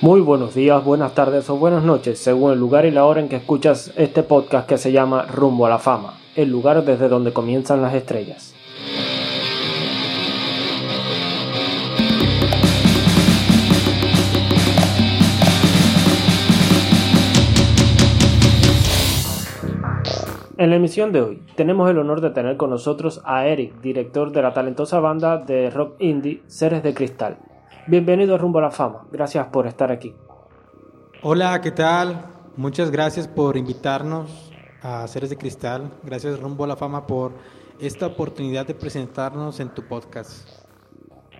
Muy buenos días, buenas tardes o buenas noches, según el lugar y la hora en que escuchas este podcast que se llama Rumbo a la Fama, el lugar desde donde comienzan las estrellas. En la emisión de hoy tenemos el honor de tener con nosotros a Eric, director de la talentosa banda de rock indie Seres de Cristal. Bienvenido a Rumbo a la Fama. Gracias por estar aquí. Hola, ¿qué tal? Muchas gracias por invitarnos a Seres de Cristal. Gracias Rumbo a la Fama por esta oportunidad de presentarnos en tu podcast.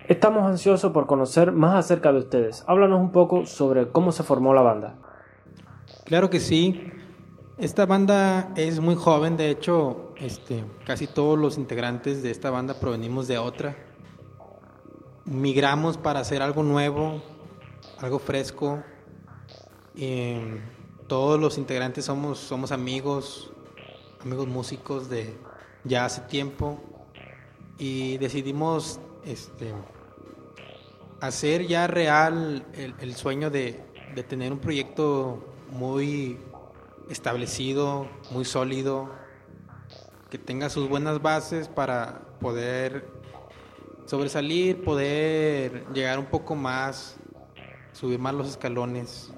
Estamos ansiosos por conocer más acerca de ustedes. Háblanos un poco sobre cómo se formó la banda. Claro que sí. Esta banda es muy joven, de hecho, este, casi todos los integrantes de esta banda provenimos de otra migramos para hacer algo nuevo, algo fresco. todos los integrantes somos, somos amigos, amigos músicos de ya hace tiempo y decidimos este, hacer ya real el, sueño de, de, tener un proyecto muy establecido, muy sólido, que tenga sus buenas bases para poder sobresalir, poder llegar un poco más, subir más los escalones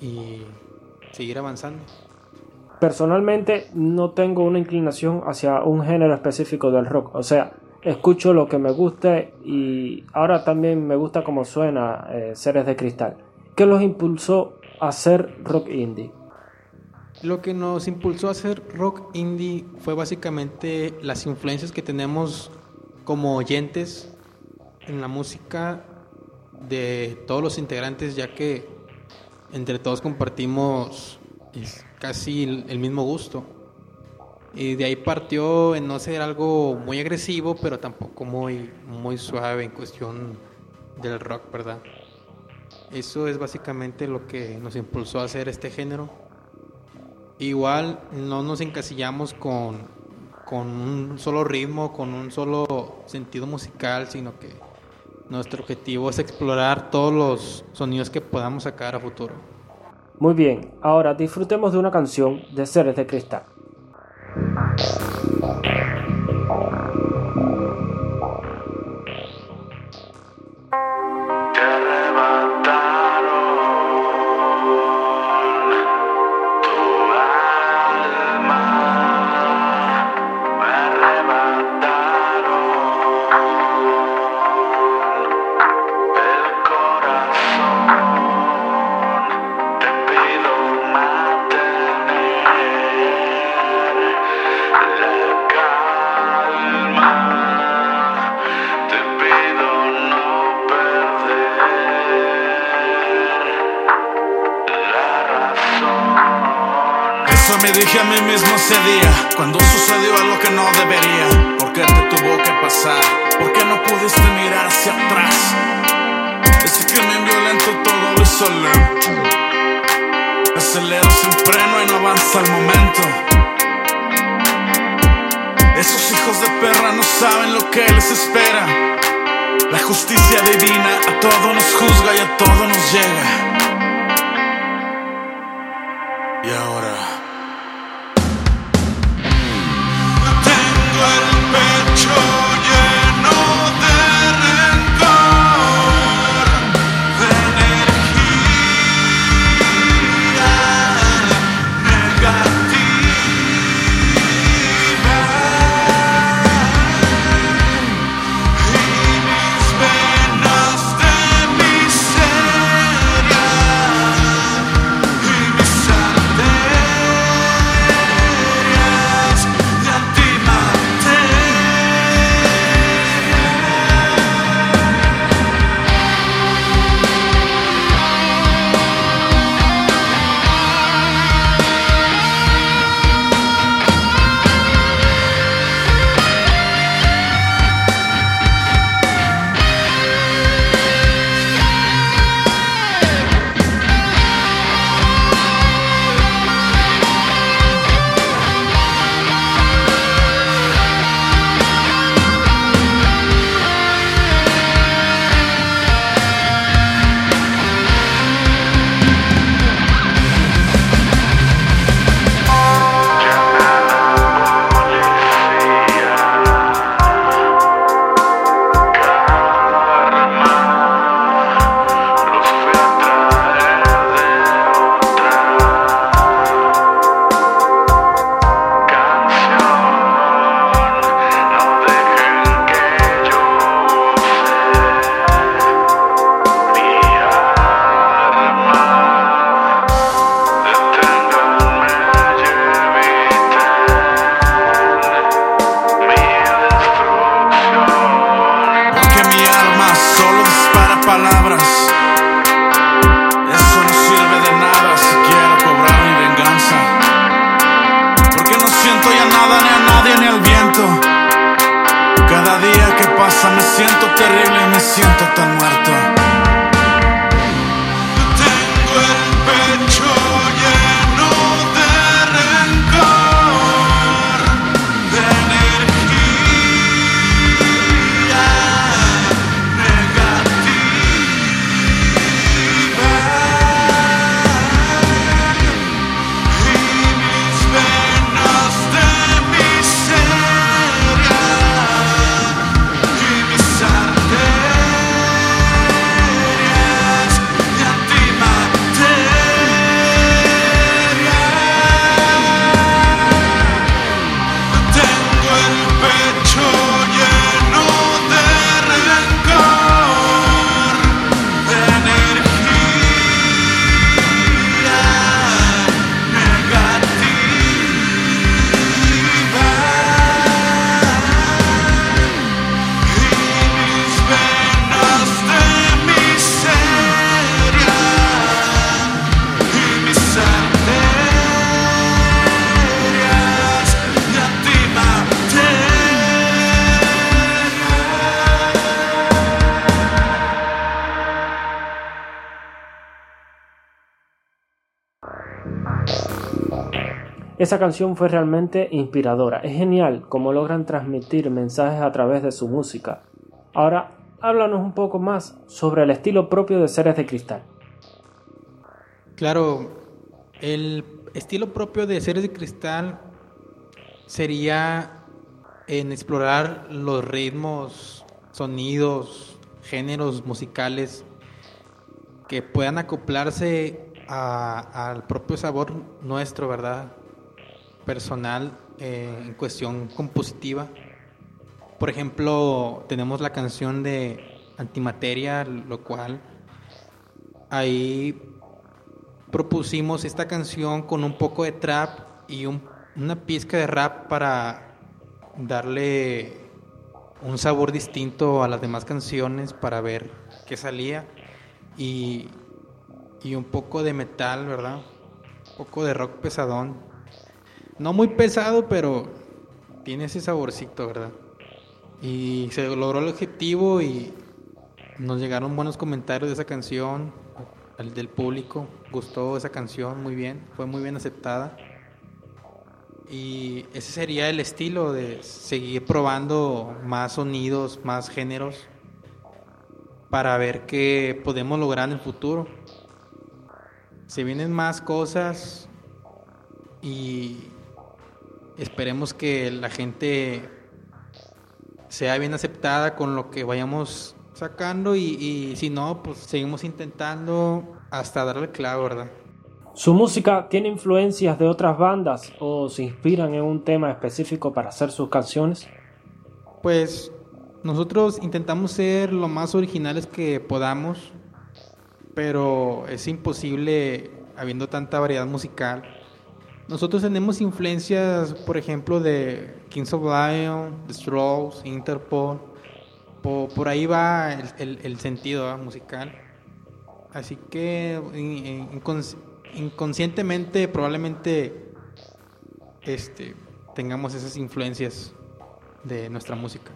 y seguir avanzando. Personalmente no tengo una inclinación hacia un género específico del rock, o sea, escucho lo que me guste y ahora también me gusta cómo suena eh, Seres de Cristal. ¿Qué los impulsó a hacer rock indie? Lo que nos impulsó a hacer rock indie fue básicamente las influencias que tenemos como oyentes en la música de todos los integrantes, ya que entre todos compartimos casi el mismo gusto. Y de ahí partió en no ser algo muy agresivo, pero tampoco muy, muy suave en cuestión del rock, ¿verdad? Eso es básicamente lo que nos impulsó a hacer este género. Igual no nos encasillamos con con un solo ritmo, con un solo sentido musical, sino que nuestro objetivo es explorar todos los sonidos que podamos sacar a futuro. Muy bien, ahora disfrutemos de una canción de Seres de Cristal. Algo que no debería. ¿Por qué te tuvo que pasar? ¿Por qué no pudiste mirar hacia atrás? Ese crimen violento todo lo lento. Acelero sin freno y no avanza el momento. Esos hijos de perra no saben lo que les espera. La justicia divina a todo nos juzga y a todo nos llega. Terrible me siento tan muerto. Esa canción fue realmente inspiradora. Es genial cómo logran transmitir mensajes a través de su música. Ahora, háblanos un poco más sobre el estilo propio de Seres de Cristal. Claro, el estilo propio de Seres de Cristal sería en explorar los ritmos, sonidos, géneros musicales que puedan acoplarse al propio sabor nuestro, ¿verdad? Personal eh, en cuestión compositiva. Por ejemplo, tenemos la canción de Antimateria, lo cual ahí propusimos esta canción con un poco de trap y una pizca de rap para darle un sabor distinto a las demás canciones para ver qué salía y, y un poco de metal, ¿verdad? Un poco de rock pesadón no muy pesado, pero tiene ese saborcito, ¿verdad? Y se logró el objetivo y nos llegaron buenos comentarios de esa canción, el del público, gustó esa canción muy bien, fue muy bien aceptada. Y ese sería el estilo de seguir probando más sonidos, más géneros, para ver qué podemos lograr en el futuro. Se vienen más cosas y Esperemos que la gente sea bien aceptada con lo que vayamos sacando y, si no, pues seguimos intentando hasta darle clavo, ¿verdad? ¿Su música tiene influencias de otras bandas o se inspiran en un tema específico para hacer sus canciones? Pues nosotros intentamos ser lo más originales que podamos, pero es imposible habiendo tanta variedad musical nosotros tenemos influencias, por ejemplo, de Kings of Lion, The Strokes, Interpol. Por, ahí va el, sentido musical. Así que inconscientemente probablemente este, tengamos esas influencias de nuestra música.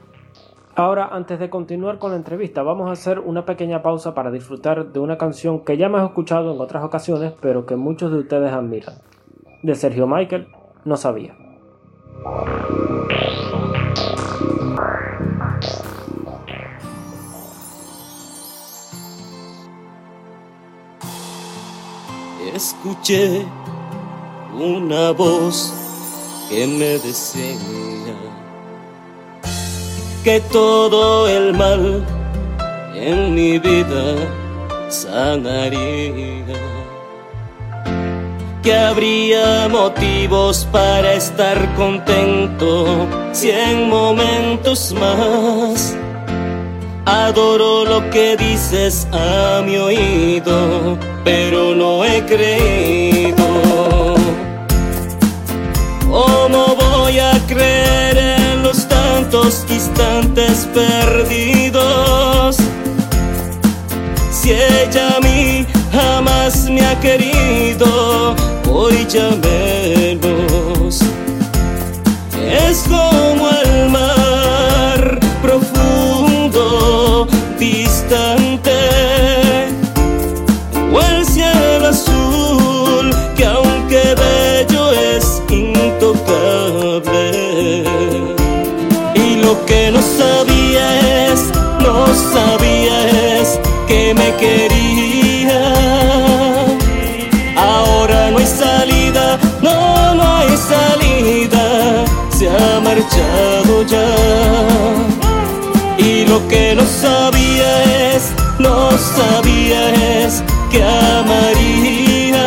Ahora, antes de continuar con la entrevista, vamos a hacer una pequeña pausa para disfrutar de una canción que ya hemos escuchado en otras ocasiones, pero que muchos de ustedes admiran de Sergio Michael no sabía. Escuché una voz que me decía que todo el mal en mi vida sanaría que habría motivos para estar contento cien momentos más. Adoro lo que dices a mi oído, pero no he creído. ¿Cómo voy a creer en los tantos instantes perdidos? Si ella a mí jamás me ha querido hoy ya menos. Sabía es, no sabía es que amaría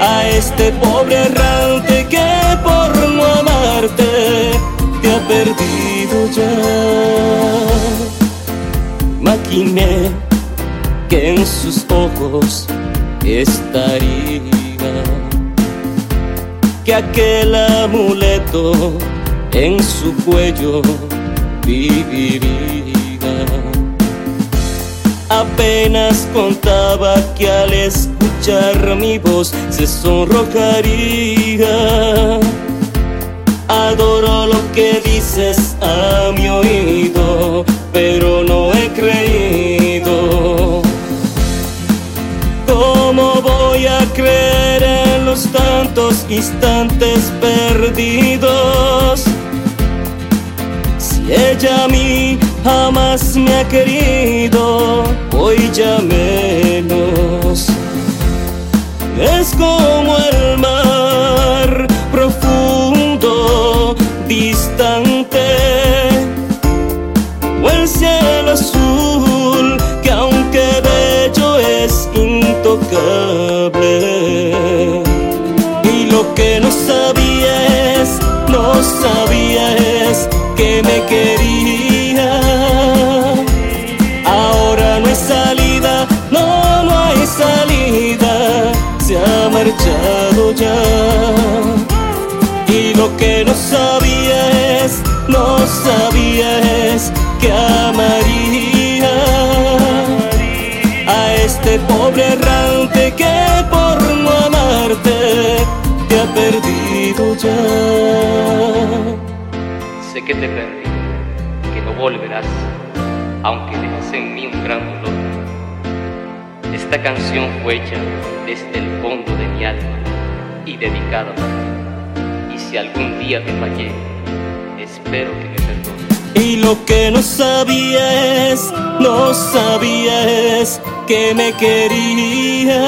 a este pobre errante que por no amarte te ha perdido ya. Imaginé que en sus ojos estaría, que aquel amuleto en su cuello viviría. Apenas contaba que al escuchar mi voz se sonrojaría. Adoro lo que dices a mi oído, pero no he creído. ¿Cómo voy a creer en los tantos instantes perdidos? Ella a mí jamás me ha querido, hoy ya menos. Es como el mar profundo, distante o el cielo azul que aunque bello es intocable. Y lo que no sabía es, no sabía es me quería. Ahora no hay salida, no, no hay salida, se ha marchado ya. Y lo que no sabía es, no sabía es que amaría a este pobre errante que por no amarte te ha perdido ya. Que te perdí, que no volverás, aunque dejes en mí un gran dolor. Esta canción fue hecha desde el fondo de mi alma y dedicada para ti. Y si algún día te fallé, espero que me perdones. Y lo que no sabía es, no sabía es que me quería.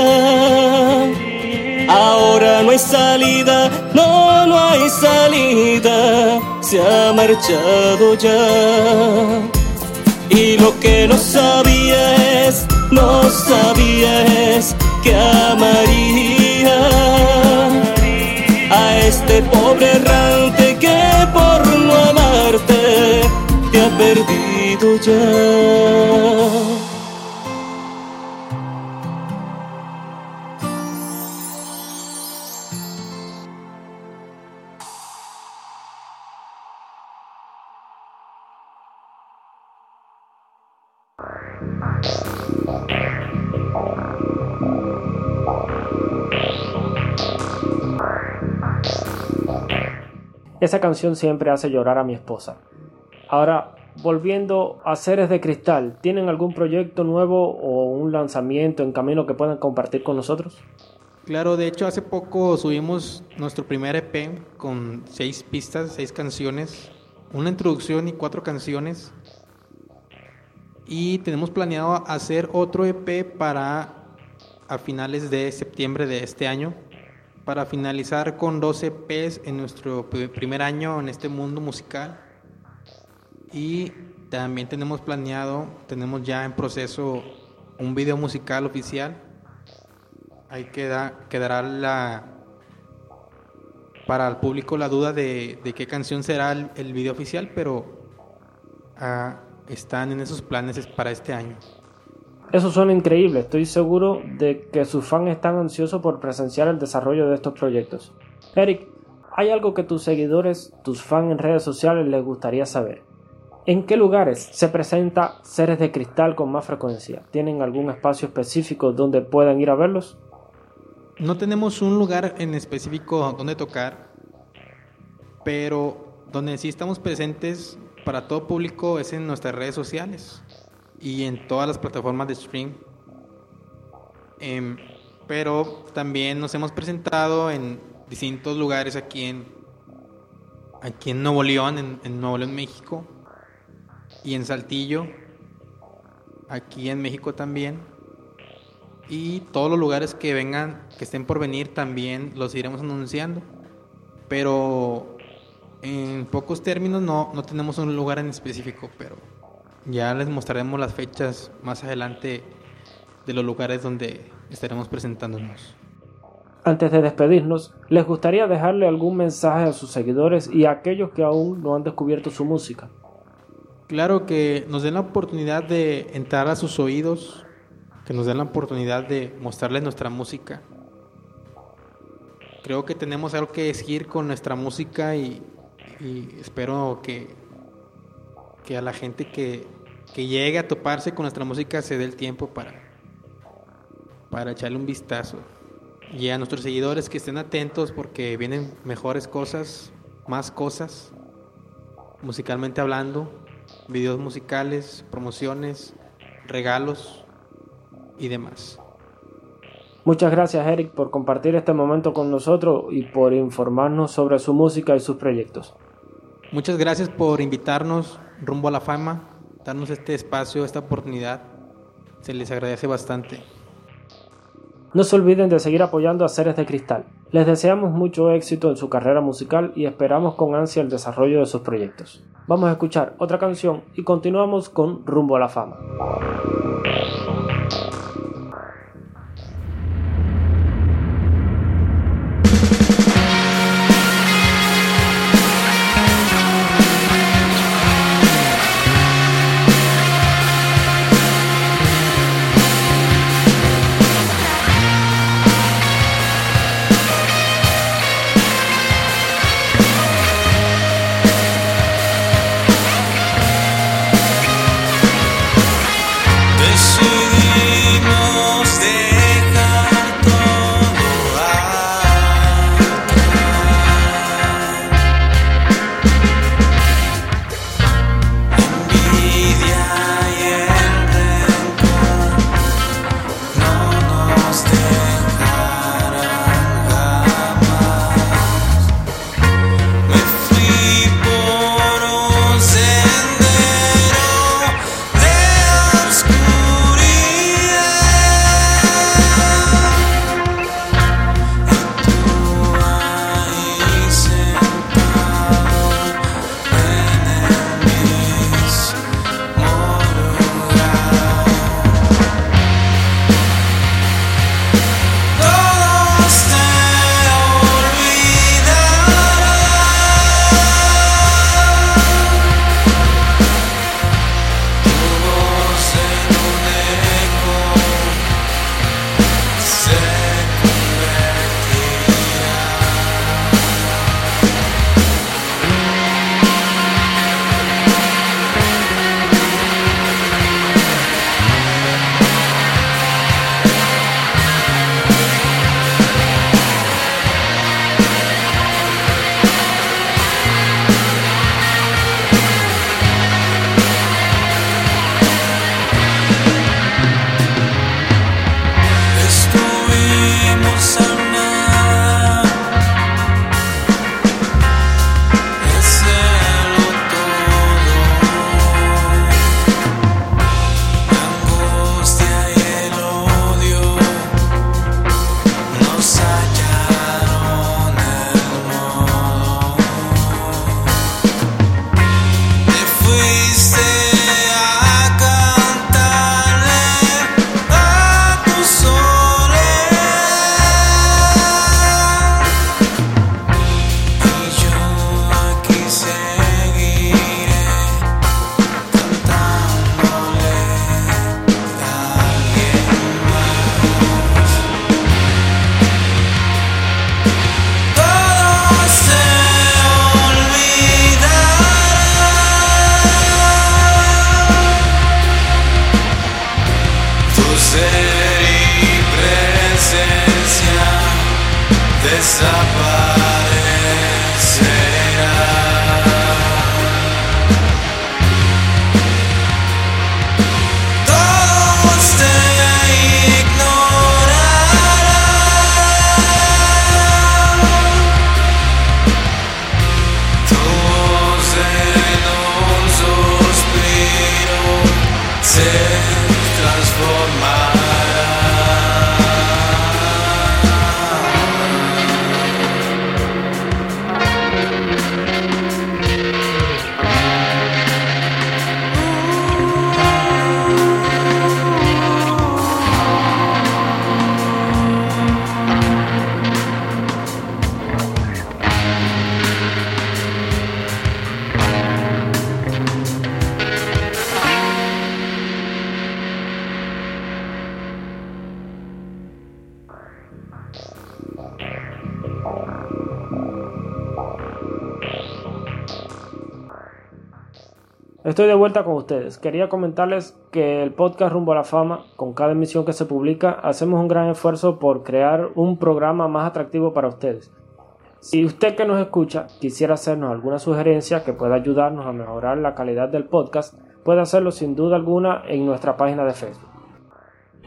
Ahora no hay salida, no, no hay salida, se ha marchado ya. Y lo que no sabía es, no sabía es que amaría a este pobre errante que por no amarte te ha perdido ya. Esa canción siempre hace llorar a mi esposa. Ahora, volviendo a Seres de Cristal, ¿tienen algún proyecto nuevo o un lanzamiento en camino que puedan compartir con nosotros? Claro, de hecho hace poco subimos nuestro primer EP con seis pistas, seis canciones, una introducción y cuatro canciones. Y tenemos planeado hacer otro EP para a finales de septiembre de este año, para finalizar con 12 EPs en nuestro pr- primer año en este mundo musical. Y también tenemos planeado, tenemos ya en proceso un video musical oficial. Ahí queda, quedará la, para el público la duda de, de qué canción será el, el video oficial, pero ah, están en esos planes para este año. Eso suena increíble, estoy seguro de que sus fans están ansiosos por presenciar el desarrollo de estos proyectos. Eric, ¿hay algo que tus seguidores, tus fans en redes sociales les gustaría saber? ¿En qué lugares se presenta Seres de Cristal con más frecuencia? ¿Tienen algún espacio específico donde puedan ir a verlos? No tenemos un lugar en específico donde tocar, pero donde sí estamos presentes para todo público es en nuestras redes sociales y en todas las plataformas de stream. Em, pero también nos hemos presentado en distintos lugares aquí en aquí en Nuevo León, en, en Nuevo León, México, y en Saltillo. aquí en México también. Y todos los lugares que vengan, que estén por venir, también los iremos anunciando. Pero en pocos términos no, no tenemos un lugar en específico, pero ya les mostraremos las fechas más adelante de los lugares donde estaremos presentándonos. Antes de despedirnos, ¿les gustaría dejarle algún mensaje a sus seguidores y a aquellos que aún no han descubierto su música? Claro que nos den la oportunidad de entrar a sus oídos, que nos den la oportunidad de mostrarles nuestra música. Creo que tenemos algo que decir con nuestra música y, y espero que, que a la gente que, que llegue a toparse con nuestra música se dé el tiempo para, para echarle un vistazo. Y a nuestros seguidores que estén atentos porque vienen mejores cosas, más cosas, musicalmente hablando, videos musicales, promociones, regalos y demás. Muchas gracias Eric por compartir este momento con nosotros y por informarnos sobre su música y sus proyectos. Muchas gracias por invitarnos rumbo a la fama, darnos este espacio, esta oportunidad. Se les agradece bastante. No se olviden de seguir apoyando a Seres de Cristal. Les deseamos mucho éxito en su carrera musical y esperamos con ansia el desarrollo de sus proyectos. Vamos a escuchar otra canción y continuamos con Rumbo a la Fama. Estoy de vuelta con ustedes. Quería comentarles que el podcast Rumbo a la Fama, con cada emisión que se publica, hacemos un gran esfuerzo por crear un programa más atractivo para ustedes. Si usted que nos escucha quisiera hacernos alguna sugerencia que pueda ayudarnos a mejorar la calidad del podcast, puede hacerlo sin duda alguna en nuestra página de Facebook.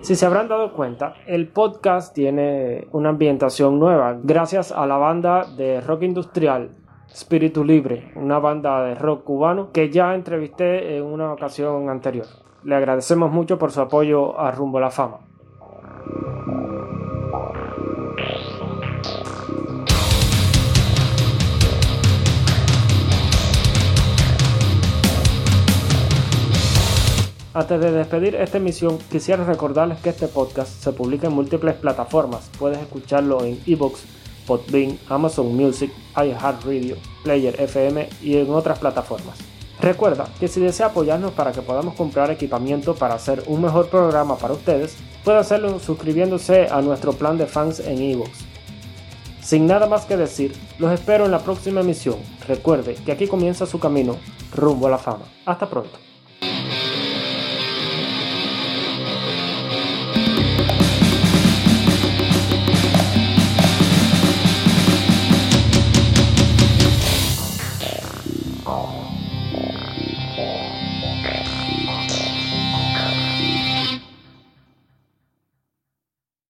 Si se habrán dado cuenta, el podcast tiene una ambientación nueva gracias a la banda de rock industrial Espíritu Libre, una banda de rock cubano que ya entrevisté en una ocasión anterior. Le agradecemos mucho por su apoyo a Rumbo a la Fama. Antes de despedir esta emisión, quisiera recordarles que este podcast se publica en múltiples plataformas. Puedes escucharlo en iBooks, Podbean, Amazon Music, iHeartRadio, Player FM y en otras plataformas. Recuerda que si desea apoyarnos para que podamos comprar equipamiento para hacer un mejor programa para ustedes, puede hacerlo suscribiéndose a nuestro plan de fans en iVoox. Sin nada más que decir, los espero en la próxima emisión. Recuerde que aquí comienza su camino rumbo a la fama. Hasta pronto.